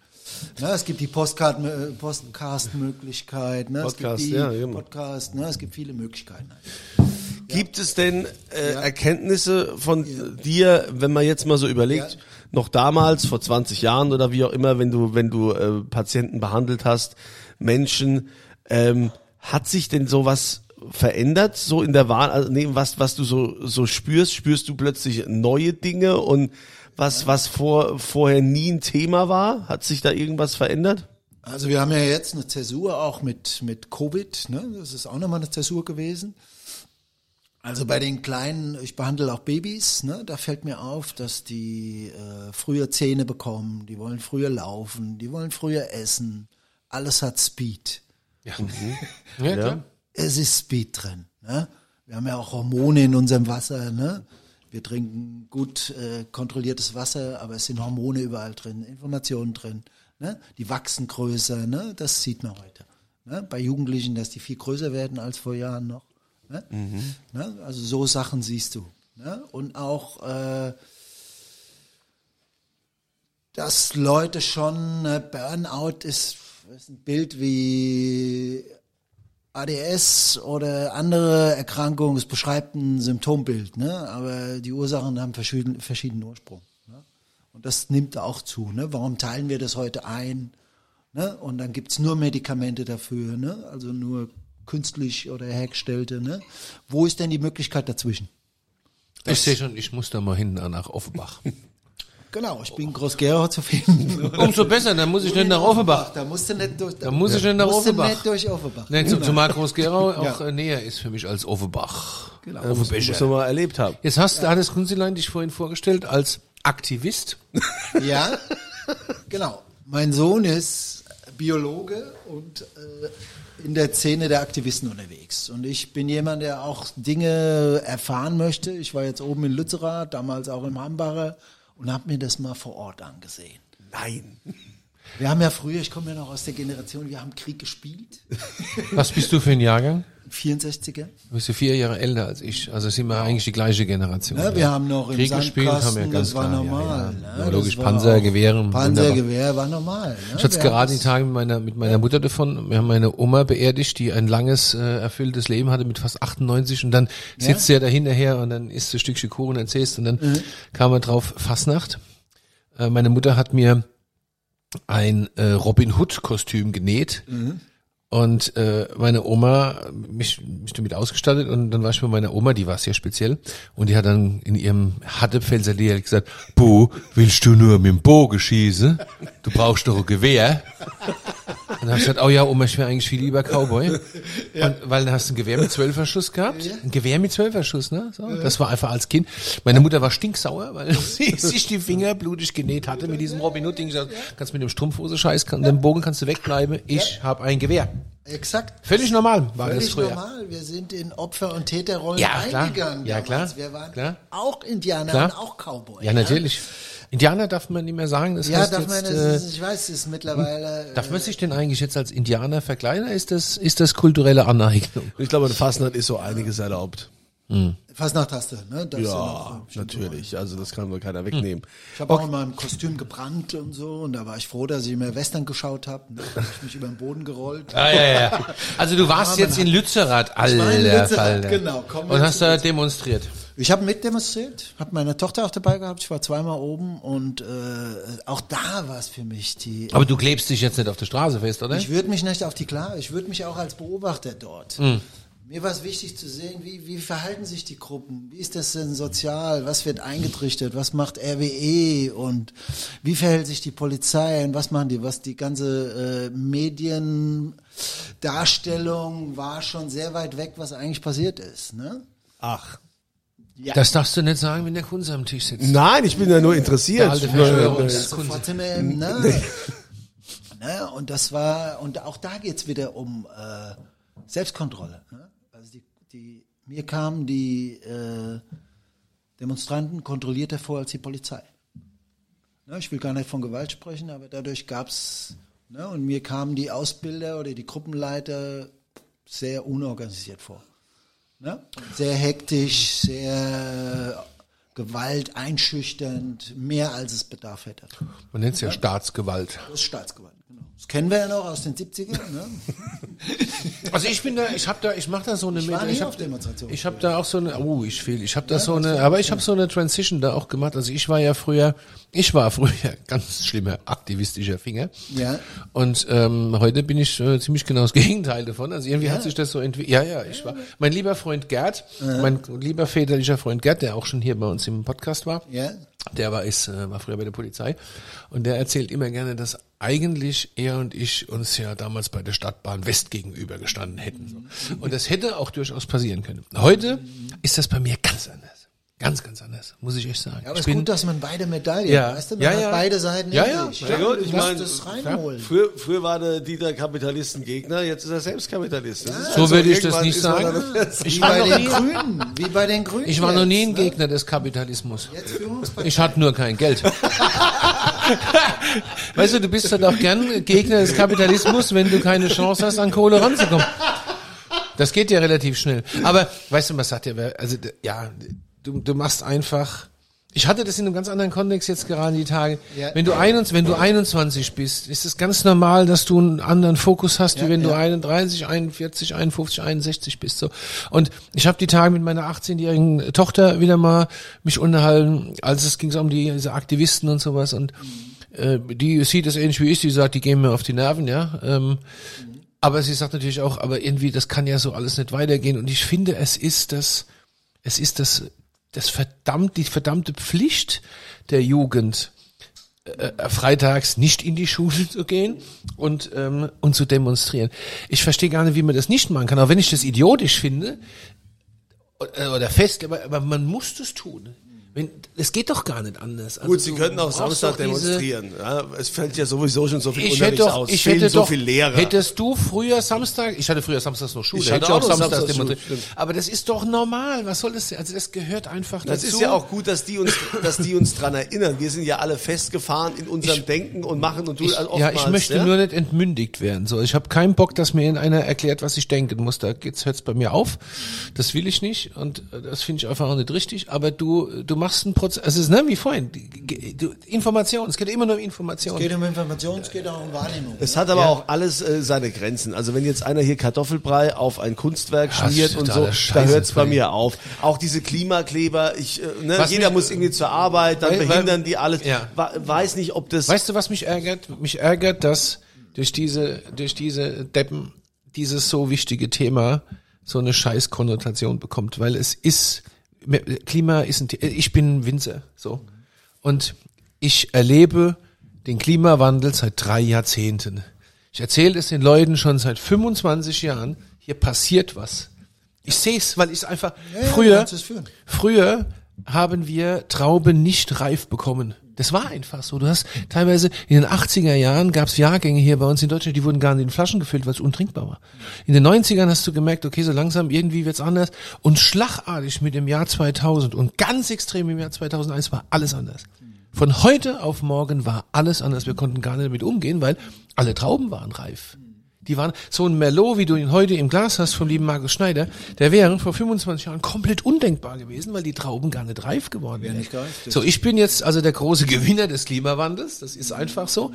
Ne, es gibt die Postcard, äh, ne? Podcast, es gibt die ja, genau. Podcast, ne? es gibt viele Möglichkeiten. Gibt es denn äh, Erkenntnisse von dir, wenn man jetzt mal so überlegt, Ja. noch damals, vor 20 Jahren oder wie auch immer, wenn du, wenn du äh, Patienten behandelt hast, Menschen, ähm, hat sich denn sowas verändert, so in der Wahl, also nee, was, was du so, so spürst, spürst du plötzlich neue Dinge und was, was vor, vorher nie ein Thema war? Hat sich da irgendwas verändert? Also wir haben ja jetzt eine Zäsur auch mit, mit Covid, ne? das ist auch nochmal eine Zäsur gewesen. Also bei den Kleinen, ich behandle auch Babys, ne? da fällt mir auf, dass die äh, früher Zähne bekommen, die wollen früher laufen, die wollen früher essen. Alles hat Speed. Ja, ja klar. Es ist Speed drin. Ne? Wir haben ja auch Hormone in unserem Wasser. Ne? Wir trinken gut äh, kontrolliertes Wasser, aber es sind Hormone überall drin, Informationen drin. Ne? Die wachsen größer, ne? das sieht man heute. Ne? Bei Jugendlichen, dass die viel größer werden als vor Jahren noch. Ne? Ne? Also so Sachen siehst du. Ne? Und auch, äh, dass Leute schon, äh, Burnout ist, ist ein Bild wie ADS oder andere Erkrankungen, es beschreibt ein Symptombild, ne? aber die Ursachen haben verschieden, verschiedenen Ursprung. Ne? Und das nimmt auch zu. Ne? Warum teilen wir das heute ein? Ne? Und dann gibt's nur Medikamente dafür, ne? also nur künstlich oder hergestellte. Ne? Wo ist denn die Möglichkeit dazwischen? Ich sehe schon, ich muss da mal hin nach Offenbach. Genau, ich bin Groß-Gerau zu finden. Umso besser, dann muss ich nicht nach Offenbach. Da musst du nicht durch, Da muss ich nicht nach musst du Offenbach. nicht durch Offenbach. Nee, zum, zumal Groß-Gerau auch Ja. äh, näher ist für mich als Offenbach. Genau. Muss, muss man mal erlebt haben. Jetzt hast du Hannes Kunzilein dich vorhin vorgestellt als Aktivist. Ja, genau. Mein Sohn ist Biologe und äh, in der Szene der Aktivisten unterwegs. Und ich bin jemand, der auch Dinge erfahren möchte. Ich war jetzt oben in Lützerath, damals auch im Hambacher und habe mir das mal vor Ort angesehen. Nein. Wir haben ja früher, ich komme ja noch aus der Generation, wir haben Krieg gespielt. Was bist du für ein Jahrgang? 64er. Du bist ja vier Jahre älter als ich. Also sind wir eigentlich die gleiche Generation. Ja, wir haben noch im Krieg gespielt, haben wir ganz das war klar, normal. Ja, ja. ne? Ja, logisch, war Panzer, auch- Gewehre. wunderbar. Panzergewehr war normal. Ne? Ich hatte gerade die Tage mit meiner, mit meiner Mutter davon. Wir haben meine Oma beerdigt, die ein langes, äh, erfülltes Leben hatte mit fast 98 und dann sitzt sie ja da hinterher und dann isst du ein Stückchen Kuchen und erzählst und dann Mhm. kam er drauf, Fasnacht. Äh, meine Mutter hat mir ein äh, Robin Hood Kostüm genäht. Mhm. Und äh, meine Oma, mich, mich damit ausgestattet und dann war ich bei meiner Oma, die war sehr speziell und die hat dann in ihrem Hattepfälzer Dialekt gesagt, Bu, willst du nur mit dem Bogen schießen? Du brauchst doch ein Gewehr. Und dann habe ich gesagt, oh ja, Oma, ich wäre eigentlich viel lieber Cowboy. Und, weil dann hast du ein Gewehr mit Zwölferschuss gehabt. Ein Gewehr mit Zwölferschuss, ne? So, das war einfach als Kind. Meine Mutter war stinksauer, weil sie sich die Finger blutig genäht hatte mit diesem Robin Hood Ding. gesagt, Kannst mit dem Strumpfhose scheiß, kann, den Bogen kannst du wegbleiben. Ich habe ein Gewehr. Exakt. Völlig normal war das Völlig früher. normal. Wir sind in Opfer- und Täterrollen Ja, eingegangen. Ja, damals. klar. Wir waren Klar. auch Indianer Klar. und auch Cowboy. Ja, natürlich. Indianer darf man nicht mehr sagen. Das Ja, heißt darf jetzt, man, das äh, ist, ich weiß, es ist mittlerweile. darf man sich denn eigentlich jetzt als Indianer verkleiden? Ist das, ist das kulturelle Aneignung? Ich glaube, in Fastnacht ist so einiges erlaubt. äh, Fastnacht-Taste, ne? Das Ja, noch- natürlich. Also das kann wohl keiner wegnehmen. Ich habe auch in meinem Kostüm gebrannt und so und da war ich froh, dass ich mehr Western geschaut habe. Ne? Da hab ich mich über den Boden gerollt. Ah, ja, ja. Also du warst jetzt in Lützerath, war in alter Lützerath, Falter. genau. Kommen wir Und hast da demonstriert. Ich habe mitdemonstriert, habe meine Tochter auch dabei gehabt. Ich war zweimal oben und äh, auch da war es für mich die. Aber du klebst dich jetzt nicht auf der Straße fest, oder? Ich würde mich nicht auf die klar, ich würde mich auch als Beobachter dort. Hm. Mir war es wichtig zu sehen, wie, wie verhalten sich die Gruppen, wie ist das denn sozial, was wird eingetrichtert, was macht RWE und wie verhält sich die Polizei und was machen die, was die ganze äh, Mediendarstellung war schon sehr weit weg, was eigentlich passiert ist. Ne? Ach. Das darfst du nicht sagen, wenn der Kunze am Tisch sitzt. Nein, ich bin ja nur interessiert. Der alte Nur- Verschwörungs- Sofort sind wir im, ne? ne? Und das war, und auch da geht's wieder um äh, Selbstkontrolle. Ne? Also die, die, mir kamen die äh, Demonstranten kontrollierter vor als die Polizei. Ne? Ich will gar nicht von Gewalt sprechen, aber dadurch gab's ne? und mir kamen die Ausbilder oder die Gruppenleiter sehr unorganisiert vor. Ne? Sehr hektisch, sehr Gewalt einschüchternd, mehr als es Bedarf hätte. Man nennt es ja Staatsgewalt. Das ist Staatsgewalt. Das kennen wir ja noch aus den 70ern. Ne? Also ich bin da, ich habe da, ich mache da so eine Ich war ich hab, auf Demonstrationen. Ich habe da auch so eine, oh, ich fehl, ich habe da so eine, aber ich habe so eine Transition da auch gemacht. Also ich war ja früher, ich war früher ganz schlimmer aktivistischer Finger. Ja. Und ähm, heute bin ich äh, ziemlich genau das Gegenteil davon. Also irgendwie hat sich das so entwickelt. Ja, ja, ich war. Mein lieber Freund Gerd, mein lieber väterlicher Freund Gerd, der auch schon hier bei uns im Podcast war. Ja. Der war, ist, äh, war früher bei der Polizei und der erzählt immer gerne, dass eigentlich er und ich uns ja damals bei der Stadtbahn West gegenüber gestanden hätten. Und das hätte auch durchaus passieren können. Heute ist das bei mir ganz anders. Ganz, ganz anders, muss ich echt sagen. Ja, aber es ist gut, dass man beide Medaillen, Ja. weißt du, man Ja, hat ja. beide Seiten Ja, ja. sich. Ja, gut, du ich musst mein, es reinholen. Früher, früher war der Dieter Kapitalistengegner, jetzt ist er selbst Kapitalist. Ist so also würde ich das nicht sagen. Ich Wie war, bei noch den nie, Grünen, wie bei den Grünen. ich war noch nie ein jetzt, ne? Gegner des Kapitalismus. Jetzt. Ich hatte nur kein Geld. weißt du, du bist halt auch gern Gegner des Kapitalismus, wenn du keine Chance hast, an Kohle ranzukommen. Das geht ja relativ schnell. Aber weißt du, man sagt ja, wer- also ja, du, du machst einfach. Ich hatte das in einem ganz anderen Kontext jetzt gerade die Tage. Ja. Wenn du 21, wenn du 21 bist, ist es ganz normal, dass du einen anderen Fokus hast, wie wenn du ja. 31, 41, 51, 61 bist. So. Und ich habe die Tage mit meiner 18-jährigen Tochter wieder mal mich unterhalten, als es ging um die, diese Aktivisten und sowas. Und äh, die sieht es ähnlich wie ich. Die sagt, die gehen mir auf die Nerven, ja. Ähm, aber sie sagt natürlich auch, aber irgendwie, das kann ja so alles nicht weitergehen. Und ich finde, es ist das, es ist das, das verdammt, die verdammte Pflicht der Jugend, äh, äh, freitags nicht in die Schule zu gehen und, ähm, und zu demonstrieren. Ich verstehe gar nicht, wie man das nicht machen kann. Auch wenn ich das idiotisch finde, oder, oder fest, aber, aber man muss das tun. Wenn, es geht doch gar nicht anders. Also Gut, Sie könnten auch Samstag demonstrieren. Ja, es fällt ja sowieso schon so viel ich Unterricht doch, aus. ich hätte so doch, viel Lehrer. hättest du früher Samstag, ich hatte früher Samstags noch Schule, Ich hatte hätte auch noch Samstags Samstags demonstriert. Aber das ist doch normal. Was soll das? Also das gehört einfach Das dazu. ist ja auch gut, dass die uns, dass die uns dran erinnern. Wir sind ja alle festgefahren in unserem Denken und machen und tun Ich, oftmals. ja, ich möchte ja? nur nicht entmündigt werden. So, ich habe keinen Bock, dass mir einer erklärt, was ich denken muss. Da geht's hört's bei mir auf. Das will ich nicht und äh, das finde ich einfach auch nicht richtig. Aber du, du machst einen Prozess. Es ist ne wie vorhin. Du, Information. Es geht immer nur um Information. Es geht um Information, es geht auch um Wahrnehmung. Es hat aber auch alles äh, seine Grenzen. Also wenn jetzt einer hier Kartoffelbrei auf ein Kunstwerk Ja, schmiert und so, da Scheiß hört's bei mir auf. Auch diese Klimakleber, ich, äh, ne, Was jeder mich- muss irgendwie zur Arbeit, dann Weil- weil- behindern die alles. Ja. Weiß nicht, ob das. Weißt du, was mich ärgert? Mich ärgert, dass durch diese, durch diese Deppen dieses so wichtige Thema so eine scheiß Konnotation bekommt, weil es ist, Klima ist ein, The- ich bin Winzer, so. Und ich erlebe den Klimawandel seit drei Jahrzehnten. Ich erzähle es den Leuten schon seit 25 Jahren. Hier passiert was. Ich sehe es, weil ich es einfach Ja, früher, früher haben wir Trauben nicht reif bekommen. Das war einfach so. Du hast teilweise in den 80er Jahren gab es Jahrgänge hier bei uns in Deutschland, die wurden gar nicht in Flaschen gefüllt, weil es untrinkbar war. In den 90ern hast du gemerkt, okay, so langsam irgendwie wird's anders. Und schlagartig mit dem Jahr 2000 und ganz extrem im Jahr 2001 war alles anders. Von heute auf morgen war alles anders. Wir konnten gar nicht damit umgehen, weil alle Trauben waren reif. Die waren so ein Merlot, wie du ihn heute im Glas hast vom lieben Markus Schneider, der wäre vor 25 Jahren komplett undenkbar gewesen, weil die Trauben gar nicht reif geworden wären. So, ich bin jetzt also der große Gewinner des Klimawandels. Das ist einfach so.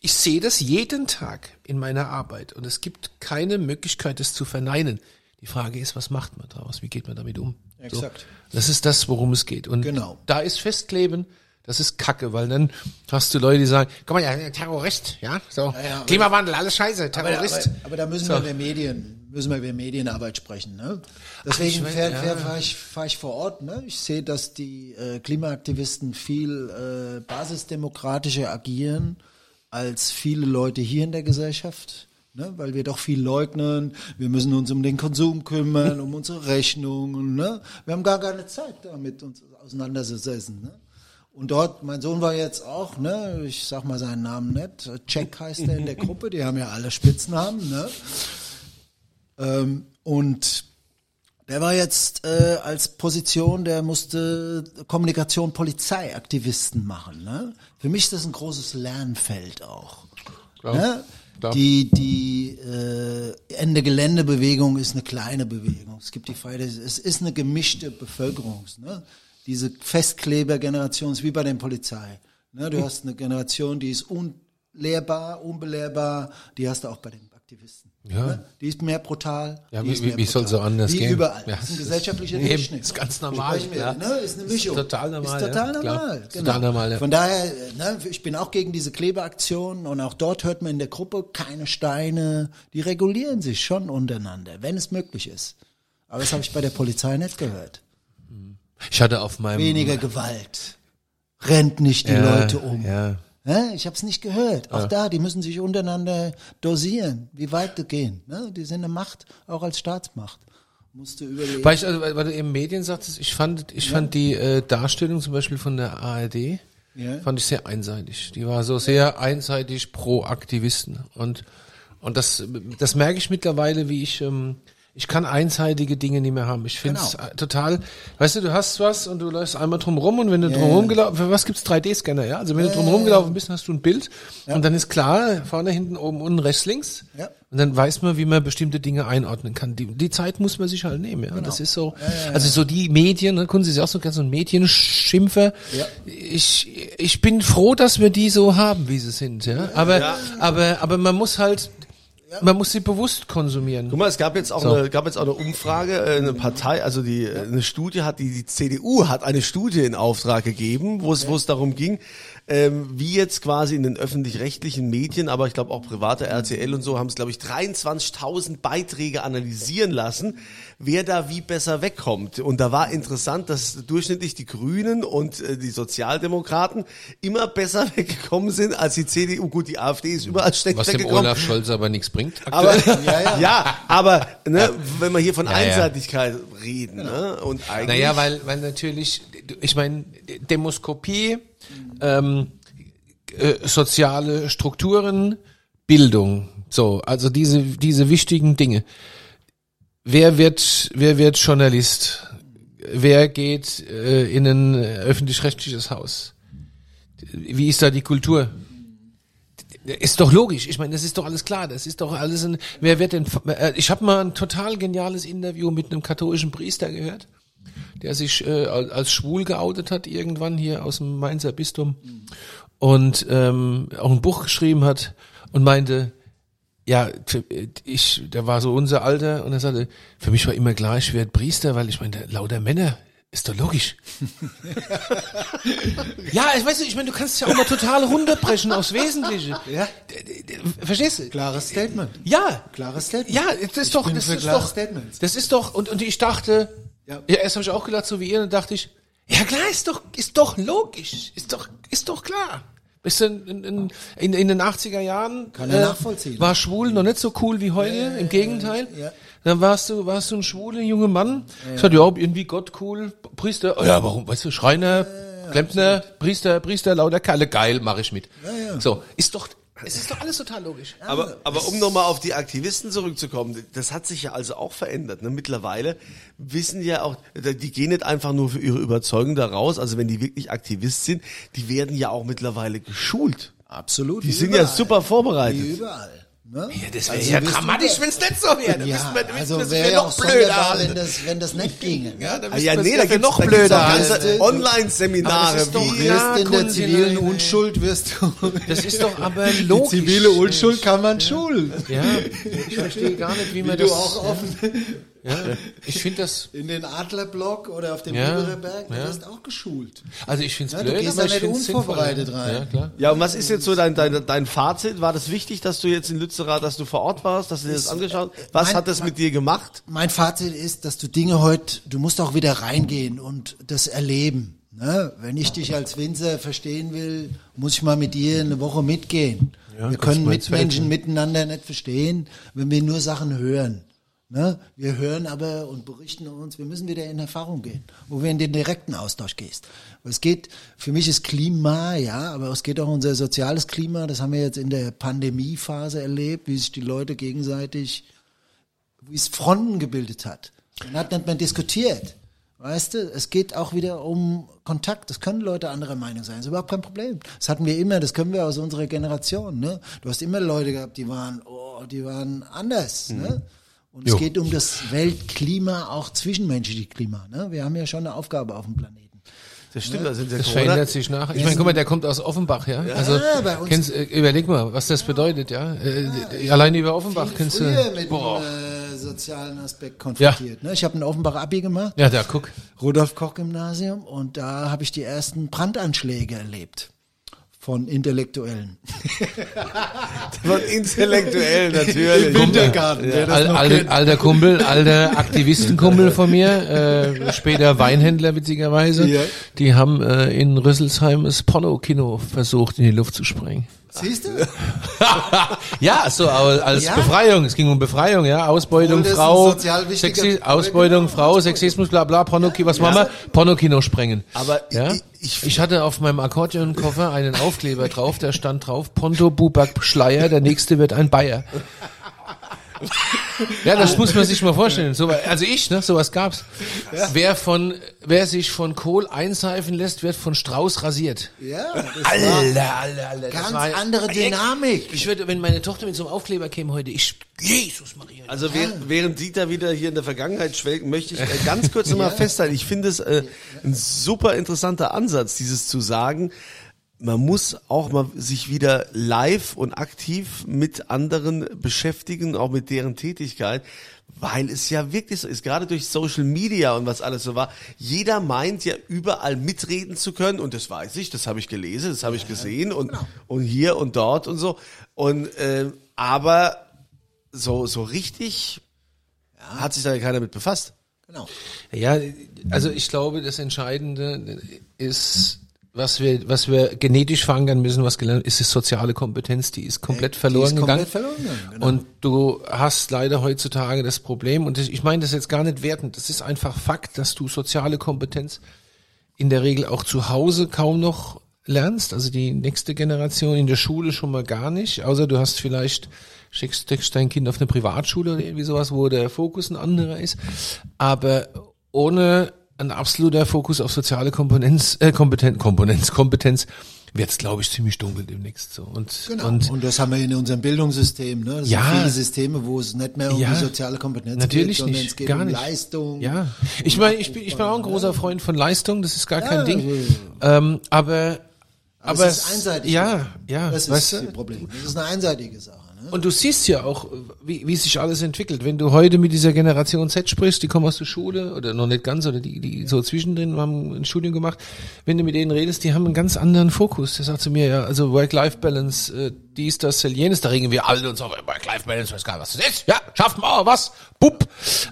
Ich sehe das jeden Tag in meiner Arbeit und es gibt keine Möglichkeit, das zu verneinen. Die Frage ist, was macht man daraus? Wie geht man damit um? Exakt. So, das ist das, worum es geht. Und Genau. da ist Festkleben, das ist Kacke, weil dann hast du Leute, die sagen, guck mal, ja, Terrorist, ja, so, ja, aber- Klimawandel, alles scheiße, Aber, aber, Terrorist. aber da müssen So. wir über Medien, müssen wir über Medienarbeit sprechen. Ne? Deswegen ich weiß, fahr, ja. fahr, fahr ich, fahr ich vor Ort. Ne? Ich sehe, dass die äh, Klimaaktivisten viel äh, basisdemokratischer agieren als viele Leute hier in der Gesellschaft. Ne, weil wir doch viel leugnen, wir müssen uns um den Konsum kümmern, um unsere Rechnungen. Ne? Wir haben gar keine Zeit damit, uns auseinanderzusetzen. Ne? Und dort, mein Sohn war jetzt auch, ne, ich sag mal seinen Namen nicht, Jack heißt er in der Gruppe, die haben ja alle Spitznamen, ne? Ähm, und der war jetzt äh, als Position, der musste Kommunikation Polizeiaktivisten machen. Ne? Für mich ist das ein großes Lernfeld auch. Klar, Ne? klar. Die, die äh, Ende Geländebewegung ist eine kleine Bewegung. Es gibt die Fridays, es ist eine gemischte Bevölkerung. Ne? Diese Festkleber-Generation ist wie bei der Polizei. Ne? Du hast eine Generation, die ist unlehrbar, unbelehrbar, die hast du auch bei den Aktivisten. Ja. Ne? Die ist mehr brutal. Ja, wie- ist wie- wie soll sie anders wie gehen? überall. Ja, das ist ein ist- gesellschaftlicher Eben, Durchschnitt. ist ganz normal, wir, ja. Ne? Ist eine Ist Mischung. total normal, Ist total ja, klar. normal. Ist Genau. total normal, ja. Von daher, ne, ich bin auch gegen diese Klebeaktionen und auch dort hört man in der Gruppe keine Steine. Die regulieren sich schon untereinander, wenn es möglich ist. Aber das habe ich bei der Polizei nicht gehört. Ich hatte auf meinem Weniger Gewalt. Rennt nicht die ja, Leute um. Ja. Ich habe es nicht gehört. Auch da, die müssen sich untereinander dosieren, wie weit die gehen. Ne? Die sind eine Macht, auch als Staatsmacht. Musst du überlegen. Weil, ich, also, weil du eben Medien sagtest, ich fand, ich fand die äh, Darstellung zum Beispiel von der ARD, Ja. fand ich sehr einseitig. Die war so sehr einseitig pro Aktivisten. Und, und das, das merke ich mittlerweile, wie ich, ähm, ich kann einseitige Dinge nicht mehr haben. Ich finde es Genau. äh, total, weißt du, du hast was und du läufst einmal drum rum und wenn du Ja, drum rum ja. gelaufen, für was gibt's 3D-Scanner, ja? Also wenn du drum rum gelaufen bist, hast du ein Bild und dann ist klar, vorne, hinten, oben, unten, rechts, links. Ja. Und dann weiß man, wie man bestimmte Dinge einordnen kann. Die, die Zeit muss man sich halt nehmen, ja. Und Das ist so, also so die Medien, ne, Kunst ist ja auch so ganz so ein Medienschimpfer. Ja. Ich, ich bin froh, dass wir die so haben, wie sie sind, ja. Aber, aber, aber man muss halt, man muss sie bewusst konsumieren. Guck mal, es gab jetzt auch So. eine, gab jetzt auch eine Umfrage, äh, eine Partei, also die äh, eine Studie hat, die die CDU hat eine Studie in Auftrag gegeben, wo es wo es darum ging, ähm, wie jetzt quasi in den öffentlich-rechtlichen Medien, aber ich glaube auch private RTL und so, haben es glaube ich 23.000 Beiträge analysieren lassen, wer da wie besser wegkommt. Und da war interessant, dass durchschnittlich die Grünen und äh, die Sozialdemokraten immer besser weggekommen sind als die CDU. Gut, die AfD ist überall schlecht Was dem weggekommen. Olaf Scholz aber nichts bringt. Aber aktuell. ja, aber ne, wenn wir hier von Ja, ja. Einseitigkeit reden, ne, und eigentlich Naja, weil, weil natürlich, ich meine, Demoskopie, ähm, äh, soziale Strukturen, Bildung, so, also diese, diese wichtigen Dinge. Wer wird, wer wird Journalist? Wer geht äh, in ein öffentlich-rechtliches Haus? Wie ist da die Kultur? Ist doch logisch. Ich meine, das ist doch alles klar. Das ist doch alles ein. Wer wird denn? äh, Ich habe mal ein total geniales Interview mit einem katholischen Priester gehört, der sich äh, als schwul geoutet hat irgendwann hier aus dem Mainzer Bistum und ähm, auch ein Buch geschrieben hat und meinte, ja, für- ich, der war so unser Alter und er sagte, für mich war immer klar, ich werde Priester, weil ich meine, lauter Männer, ist doch logisch. ja, ich weiß nicht, ich meine, du kannst ja auch mal total runterbrechen aufs Wesentliche. Ja. Verstehst du? Klares Statement. Ja. Klares Statement. Ja, das ist doch, bin das ist doch, Statements. das ist doch, und, und ich dachte, ja, Ja. erst habe ich auch gedacht, so wie ihr, dann dachte ich, ja klar, ist doch, ist doch logisch, ist doch, ist doch klar. Bist du in, in, in, in den 80er Jahren Kann er nachvollziehen. war schwul noch nicht so cool wie heute, im Gegenteil. ja. Dann warst du, warst du ein schwuler junger Mann. Ich hatte ja auch irgendwie Gott cool, Priester, oh ja, warum, weißt du, Schreiner, Klempner, Priester, Priester, lauter Kerle, geil, mache ich mit. So, ist doch, es ist doch alles total logisch. Aber, aber um nochmal auf die Aktivisten zurückzukommen, das hat sich ja also auch verändert. Ne? Mittlerweile wissen ja auch, die gehen nicht einfach nur für ihre Überzeugung da raus, also wenn die wirklich Aktivist sind, die werden ja auch mittlerweile geschult. Absolut. Die sind ja super vorbereitet. Wie überall. Ne? Ja, das wäre Also ja dramatisch, wenn es nicht so wäre. Ja, müssten wir, also wäre wir ja noch auch blöder wenn das, wenn das nicht ginge. Ja, dann Ah, ja, nee, es da gibt's, noch blöder halten. Online-Seminare. Aber das ist doch- wie- Du Ja, wirst in der zivilen. Unschuld wirst du. Das ist doch aber Die logisch. zivile Unschuld kann man schulen. Ja, ich verstehe gar nicht, wie man Wie das. du auch offen ja, ich finde das. in den Adlerblock oder auf dem Ja, Berg, du ja. auch geschult. Also ich finde es Ja, du blöd, gehst aber da ich nicht unvorbereitet sinnvoll. rein. Ja, klar. Ja, und was ist jetzt so dein, dein, dein Fazit? War das wichtig, dass du jetzt in Lützerath, dass du vor Ort warst, dass du dir das angeschaut hast? Was mein- hat das mit dir gemacht? Mein Fazit ist, dass du Dinge heute, du musst auch wieder reingehen und das erleben. Ne? Wenn ich dich als Winzer verstehen will, muss ich mal mit dir eine Woche mitgehen. wir können Mitmenschen miteinander nicht verstehen, wenn wir nur Sachen hören. Ne? Wir hören aber und berichten uns, wir müssen wieder in Erfahrung gehen, wo wir in den direkten Austausch gehst. Es geht, für mich ist Klima, ja, aber es geht auch um unser soziales Klima, das haben wir jetzt in der Pandemiephase erlebt, wie sich die Leute gegenseitig, wie es Fronten gebildet hat. Man hat nicht mehr diskutiert. Weißt du, es geht auch wieder um Kontakt. Das können Leute anderer Meinung sein. Das ist überhaupt kein Problem. Das hatten wir immer, das können wir aus unserer Generation. Ne? Du hast immer Leute gehabt, die waren, oh, die waren anders. Mhm. Ne? Und jo. es geht um das Weltklima, auch zwischenmenschliche Klima. Ne? Wir haben ja schon eine Aufgabe auf dem Planeten. Das stimmt, da sind Das verändert sich nach. Ich meine, guck mal, der kommt aus Offenbach, ja. ja also kennst, äh, überleg mal, was das bedeutet, ja. Äh, ja alleine über Offenbach kennst du. mit boah. dem äh, sozialen Aspekt konfrontiert. Ja. Ne? Ich habe ein Offenbach Abi gemacht. Ja, da guck. Rudolf Koch Gymnasium und da habe ich die ersten Brandanschläge erlebt von Intellektuellen. von Intellektuellen natürlich. Wintergarten. Ja, al, alter, alter Kumpel, alter Aktivistenkumpel von mir, äh, später Weinhändler witzigerweise, ja. die haben äh, in Rüsselsheim das Porno-Kino versucht in die Luft zu sprengen. Siehst du? ja, so als ja? Befreiung. Es ging um Befreiung, ja. Ausbeutung, Frau, Sexi Ausbeutung, Frau, Sexismus, bla bla, Pornokino, was ja. machen wir? Pornokino sprengen. Aber ja? ich, ich hatte auf meinem Akkordeonkoffer einen Aufkleber drauf, der stand drauf, Ponto Bubak Schleier, der nächste wird ein Bayer. Ja, das muss man sich mal vorstellen. So, also ich, ne, sowas gab's. Ja. Wer von, wer sich von Kohl einseifen lässt, wird von Strauß rasiert. Ja, das Alter, Alter, Alter. Ganz war, andere Dynamik. Ich würde, wenn meine Tochter mit so einem Aufkleber käme heute, ich, Jesus Maria. Also ja. während, während Dieter wieder hier in der Vergangenheit schwelgt, möchte ich äh, ganz kurz nochmal ja. festhalten. Ich finde es äh, ein super interessanter Ansatz, dieses zu sagen, man muss auch mal sich wieder live und aktiv mit anderen beschäftigen, auch mit deren Tätigkeit, weil es ja wirklich so ist, gerade durch Social Media und was alles so war, jeder meint ja überall mitreden zu können und das weiß ich, das habe ich gelesen, das habe ich gesehen und, genau. und hier und dort und so und äh, aber so, so richtig ja. hat sich da keiner mit befasst. Genau. Ja, also ich glaube, das Entscheidende ist, was wir, was wir genetisch verankern müssen, was gelernt ist, ist soziale Kompetenz, die ist komplett verloren die ist gegangen. Komplett verloren, genau. Und du hast leider heutzutage das Problem, und ich meine das jetzt gar nicht wertend, das ist einfach Fakt, dass du soziale Kompetenz in der Regel auch zu Hause kaum noch lernst, also die nächste Generation in der Schule schon mal gar nicht, außer du hast vielleicht schickst, schickst dein Kind auf eine Privatschule oder irgendwie sowas, wo der Fokus ein anderer ist, aber ohne ein absoluter Fokus auf soziale Kompetenz, äh, Kompetenz, Kompetenz, Kompetenz wird es, glaube ich, ziemlich dunkel demnächst so. Und, genau. und, und das haben wir in unserem Bildungssystem, ne? Das ja, sind viele Systeme, wo es nicht mehr um ja, die soziale Kompetenz natürlich geht, sondern nicht, es geht gar um nicht. Leistung. Ja, ich meine, ich bin, ich bin auch ein großer Freund von Leistung, das ist gar ja, kein Ding. Ähm, aber aber, es ist einseitig. Ja, ja. Das ist weißt das Problem. Das ist eine einseitige Sache. Und du siehst ja auch, wie, wie sich alles entwickelt. Wenn du heute mit dieser Generation Z sprichst, die kommen aus der Schule oder noch nicht ganz oder die, die so zwischendrin haben ein Studium gemacht. Wenn du mit denen redest, die haben einen ganz anderen Fokus. Der sagt zu mir ja, also Work-Life-Balance, äh, dies, das, jenes, da regen wir alle uns auf Work-Life-Balance, weiß gar nicht, was das ist. Ja, schaffen wir, was? Bupp.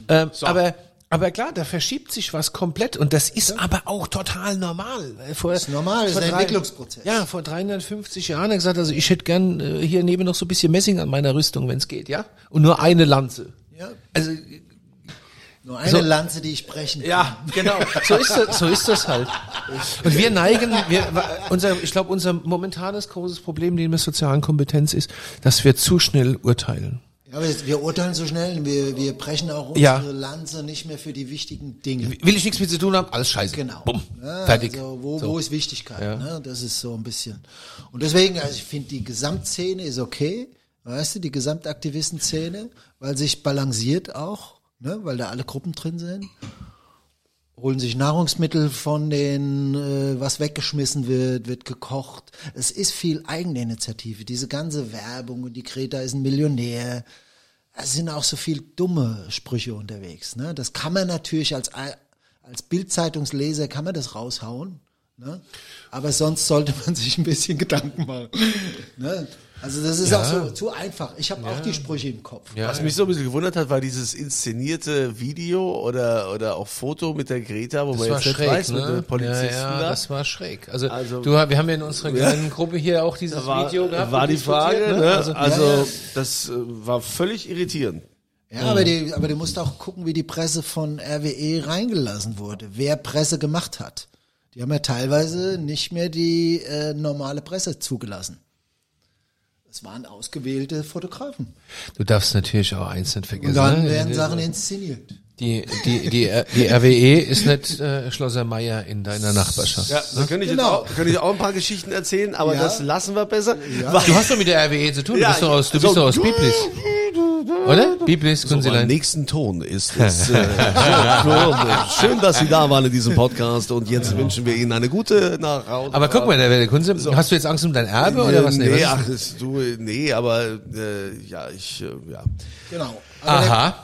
Ähm, so. Aber aber klar, da verschiebt sich was komplett und das ist ja. aber auch total normal. Vor, das ist normal, das ist ein drei, Entwicklungsprozess. Ja, vor 350 Jahren hat er gesagt, also ich hätte gern äh, hier neben noch so ein bisschen Messing an meiner Rüstung, wenn es geht, ja? Und nur eine Lanze. Ja. Also nur eine so, Lanze, die ich brechen kann. Ja, genau. So ist das, so ist das halt. Und wir neigen, wir, unser, ich glaube, unser momentanes großes Problem neben der sozialen Kompetenz ist, dass wir zu schnell urteilen. Ja, wir, wir urteilen so schnell, wir, wir brechen auch unsere ja. Lanze nicht mehr für die wichtigen Dinge. Will ich nichts mit zu tun haben? Alles scheiße. Genau. Bumm. Ja, Fertig. Also wo, so. wo ist Wichtigkeit? Ja. Ne? Das ist so ein bisschen. Und deswegen, also ich finde, die Gesamtszene ist okay, weißt du, die Gesamtaktivistenszene, weil sich balanciert auch, ne? weil da alle Gruppen drin sind holen sich Nahrungsmittel von den, äh, was weggeschmissen wird, wird gekocht. Es ist viel Eigeninitiative. Diese ganze Werbung und die Greta ist ein Millionär. Es sind auch so viel dumme Sprüche unterwegs. Ne? Das kann man natürlich als, als Bildzeitungsleser kann man das raushauen. Ne? Aber sonst sollte man sich ein bisschen Gedanken machen. Ne? Also das ist Ja. auch so zu einfach. Ich habe auch die Sprüche im Kopf. Ja, Was mich so ein bisschen gewundert hat, war dieses inszenierte Video oder, oder auch Foto mit der Greta, wo Das man war jetzt nicht schräg, weiß, mit ne? den Polizisten ja, ja, da. das war schräg. Also, Also- du, wir haben ja in unserer kleinen Gruppe hier auch dieses war, Video gehabt. war die Frage, diskutiert, ne? Also, Also, Ja, ja. das äh, war völlig irritierend. Ja, aber, die, aber du musst auch gucken, wie die Presse von RWE reingelassen wurde, wer Presse gemacht hat. Die haben ja teilweise nicht mehr die äh, normale Presse zugelassen. Es waren ausgewählte Fotografen. du darfst natürlich auch eins nicht vergessen. Und dann ne? werden Sachen inszeniert. Die, die, die, die RWE ist nicht äh, Schlosser Meier in deiner Nachbarschaft. Ja, da könnte ich, Genau. auch, könnte ich auch ein paar Geschichten erzählen, aber Ja. das lassen wir besser. Du hast doch mit der RWE zu tun. Du Ja, bist doch aus, du so- bist doch aus Biblis. Oder? Biblis, So, Kunzilein. am nächsten Ton ist es äh, so, schön, dass Sie da waren in diesem Podcast und jetzt wünschen wir Ihnen eine gute nach Hause. Aber guck mal, der Kunze, hast du jetzt Angst um dein Erbe oder was? Nee, was ist- ach, du, nee, aber äh, ja, ich, äh, ja. Genau. Aber der- Aha.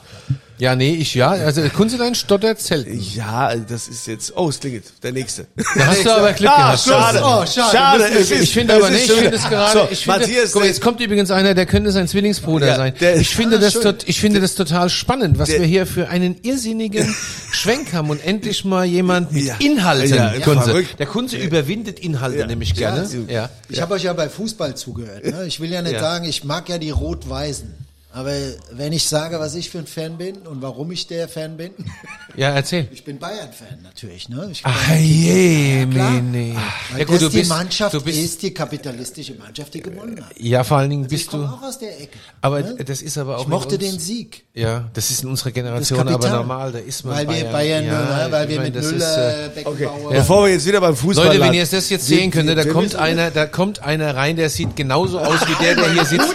Ja, nee, ich ja. Also Kunzilein stottert selten. Ja, das ist jetzt. Oh, es klingelt. Der nächste. Da hast du aber Glück Ah, gehabt. schade. Oh, schade. Schade. Es ist- Ich finde es aber nicht, ich finde das gerade, So, ich finde, Matthias, guck mal, jetzt kommt übrigens einer, der könnte sein Zwillingsbruder Ja, sein. der- ich finde Ah, das tot, ich finde das total spannend, was Der- wir hier für einen irrsinnigen Schwenk haben und endlich mal jemand mit Ja. Inhalten, Ja, Kunze. Der Kunze überwindet Inhalte nämlich gerne. Ja. Ich habe euch ja bei Fußball zugehört. Ne? Ich will ja nicht Ja. sagen, ich mag ja die Rot-Weißen. Aber wenn ich sage, was ich für ein Fan bin und warum ich der Fan bin, Ja, erzähl. ich bin Bayern-Fan natürlich. Ne? Ich bin Ach je. Weil Ja gut, das du die bist, Mannschaft du bist, ist die kapitalistische Mannschaft, die gewonnen hat. ja vor allen Dingen ich bist du, komme auch aus der Ecke. aber ne? das ist aber auch ich mochte uns, den Sieg. Ja, das ist in unserer Generation aber normal, da ist man Weil wir Bayern, ja, ne, weil ich wir meine, mit Müller, ist, äh, Beckenbauer. Bevor wir jetzt wieder beim Fußball Leute, wenn ihr das jetzt sehen könntet, da kommt einer, da kommt einer rein, der sieht genauso aus wie der, der hier sitzt.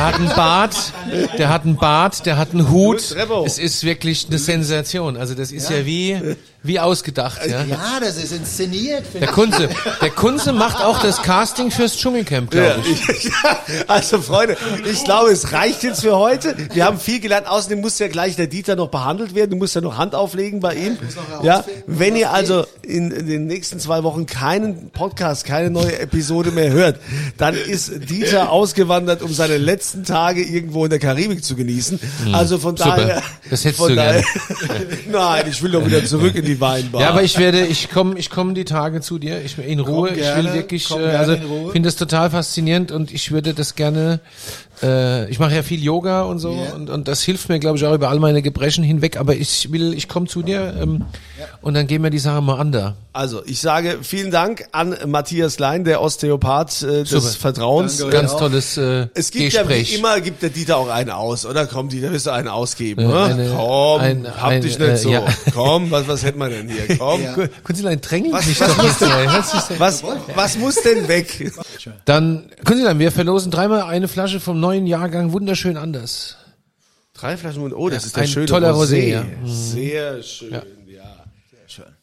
Der hat einen Bart, der hat einen Bart, der hat einen Hut. Es ist wirklich eine Sensation. Also das ist ja, wie, wie ausgedacht, ja. Ja, das ist inszeniert. Der. Kunze, der Kunze macht auch das Casting fürs Dschungelcamp, glaube Ja, ich. ich- also Freunde, ich glaube, es reicht jetzt für heute. Wir haben viel gelernt. Außerdem muss ja gleich der Dieter noch behandelt werden. Du musst ja noch Hand auflegen bei ihm. Ja, wenn ihr also in, in den nächsten zwei Wochen keinen Podcast, keine neue Episode mehr hört, dann ist Dieter ausgewandert, um seine letzten Tage irgendwo in der Karibik zu genießen. Also von Hm. Super. daher. Das hättest von du daher, Nein, ich will doch wieder zurück in die Weinbar. Ja, aber ich werde, ich komme, ich komme die Tage zu dir. Ich in Ruhe. ich gerne, will wirklich, komm äh, also finde das total faszinierend und ich würde das gerne. Äh, ich mache ja viel Yoga und so Ja. und, und das hilft mir, glaube ich, auch über all meine Gebrechen hinweg. Aber ich will, ich komme zu dir ähm, und dann gehen wir die Sache mal an da. Also, ich sage vielen Dank an Matthias Klein, der Osteopath äh, des Super. Vertrauens. Danke. Ganz auch. tolles äh, Es gibt Gespräch. ja immer, gibt der Dieter auch einen aus, oder? Komm, Dieter, willst du einen ausgeben, Äh, oder? eine- Komm, ein- hab ein, dich nicht äh, so. ja. Komm, was, was hätten wir denn hier? Komm. Ja. Kunzilein, drängelt Was- mich was doch nicht. ist- Was, was muss denn weg? Dann, Kunzilein, wir verlosen dreimal eine Flasche vom neuen Jahrgang wunderschön anders. Drei Flaschen Mund. Oh, das Ja, ist der ein schöne toller Rosé, ja. Sehr schön, ja.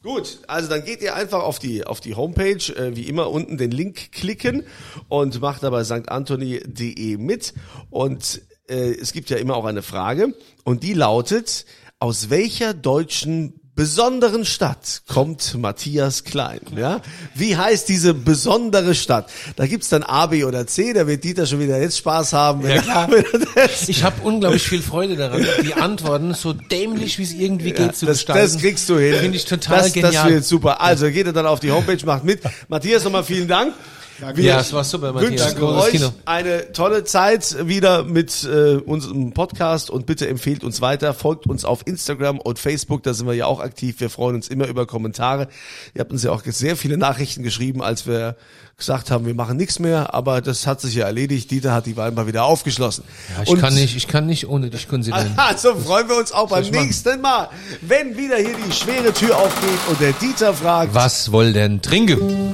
Gut, also dann geht ihr einfach auf die, auf die Homepage, äh, wie immer unten den Link klicken und macht dabei sanktantoni.de mit. Und äh, es gibt ja immer auch eine Frage und die lautet, aus welcher deutschen besonderen Stadt kommt Matthias Klein? Ja? Wie heißt diese besondere Stadt? Da gibt's dann A, B oder C, da wird Dieter schon wieder jetzt Spaß haben. Er, er das Ich habe unglaublich viel Freude daran, die Antworten so dämlich wie es irgendwie geht zu das, gestalten. das kriegst du hin. Finde ich total das, genial. Das wird super. Also geht ihr dann auf die Homepage, macht mit. Matthias, nochmal vielen Dank. Wir Ja, es war super, Matthias. wünschen euch Kino. eine tolle Zeit wieder mit äh, unserem Podcast und bitte empfehlt uns weiter, folgt uns auf Instagram und Facebook, da sind wir ja auch aktiv. Wir freuen uns immer über Kommentare. Ihr habt uns ja auch sehr viele Nachrichten geschrieben, als wir gesagt haben, wir machen nichts mehr, aber das hat sich ja erledigt. Dieter hat die Weinbar wieder aufgeschlossen. Ja, ich kann nicht, ich kann nicht ohne dich Kunzilein. Also freuen wir uns auch beim nächsten Mal, wenn wieder hier die schwere Tür aufgeht und der Dieter fragt, Was wohl denn trinken?